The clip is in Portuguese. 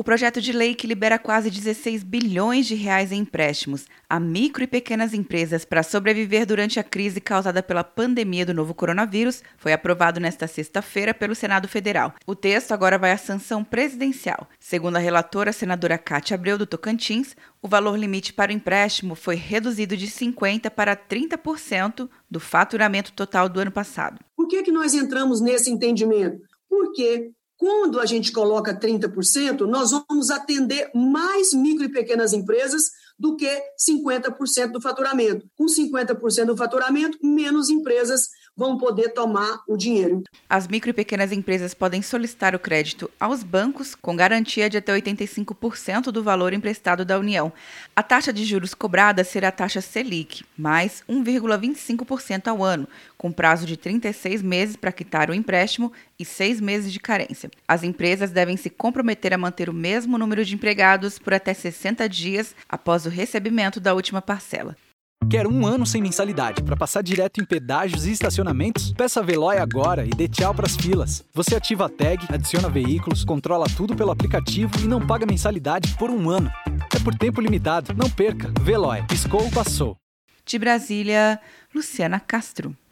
O projeto de lei que libera quase 16 bilhões de reais em empréstimos a micro e pequenas empresas para sobreviver durante a crise causada pela pandemia do novo coronavírus foi aprovado nesta sexta-feira pelo Senado Federal. O texto agora vai à sanção presidencial. Segundo a relatora senadora Cátia Abreu do Tocantins, o valor limite para o empréstimo foi reduzido de 50% para 30% do faturamento total do ano passado. Por que, que nós entramos nesse entendimento? Porque quando a gente coloca 30%, nós vamos atender mais micro e pequenas empresas do que 50% do faturamento. Com 50% do faturamento, menos empresas vão poder tomar o dinheiro. As micro e pequenas empresas podem solicitar o crédito aos bancos com garantia de até 85% do valor emprestado da União. A taxa de juros cobrada será a taxa Selic, mais 1,25% ao ano, com prazo de 36 meses para quitar o empréstimo e seis meses de carência. As empresas devem se comprometer a manter o mesmo número de empregados por até 60 dias após o recebimento da última parcela. Quer um ano sem mensalidade para passar direto em pedágios e estacionamentos? Peça a Veloy agora e dê tchau para as filas. Você ativa a tag, adiciona veículos, controla tudo pelo aplicativo e não paga mensalidade por um ano. É por tempo limitado. Não perca. Veloy. Piscou, passou. De Brasília, Luciana Castro.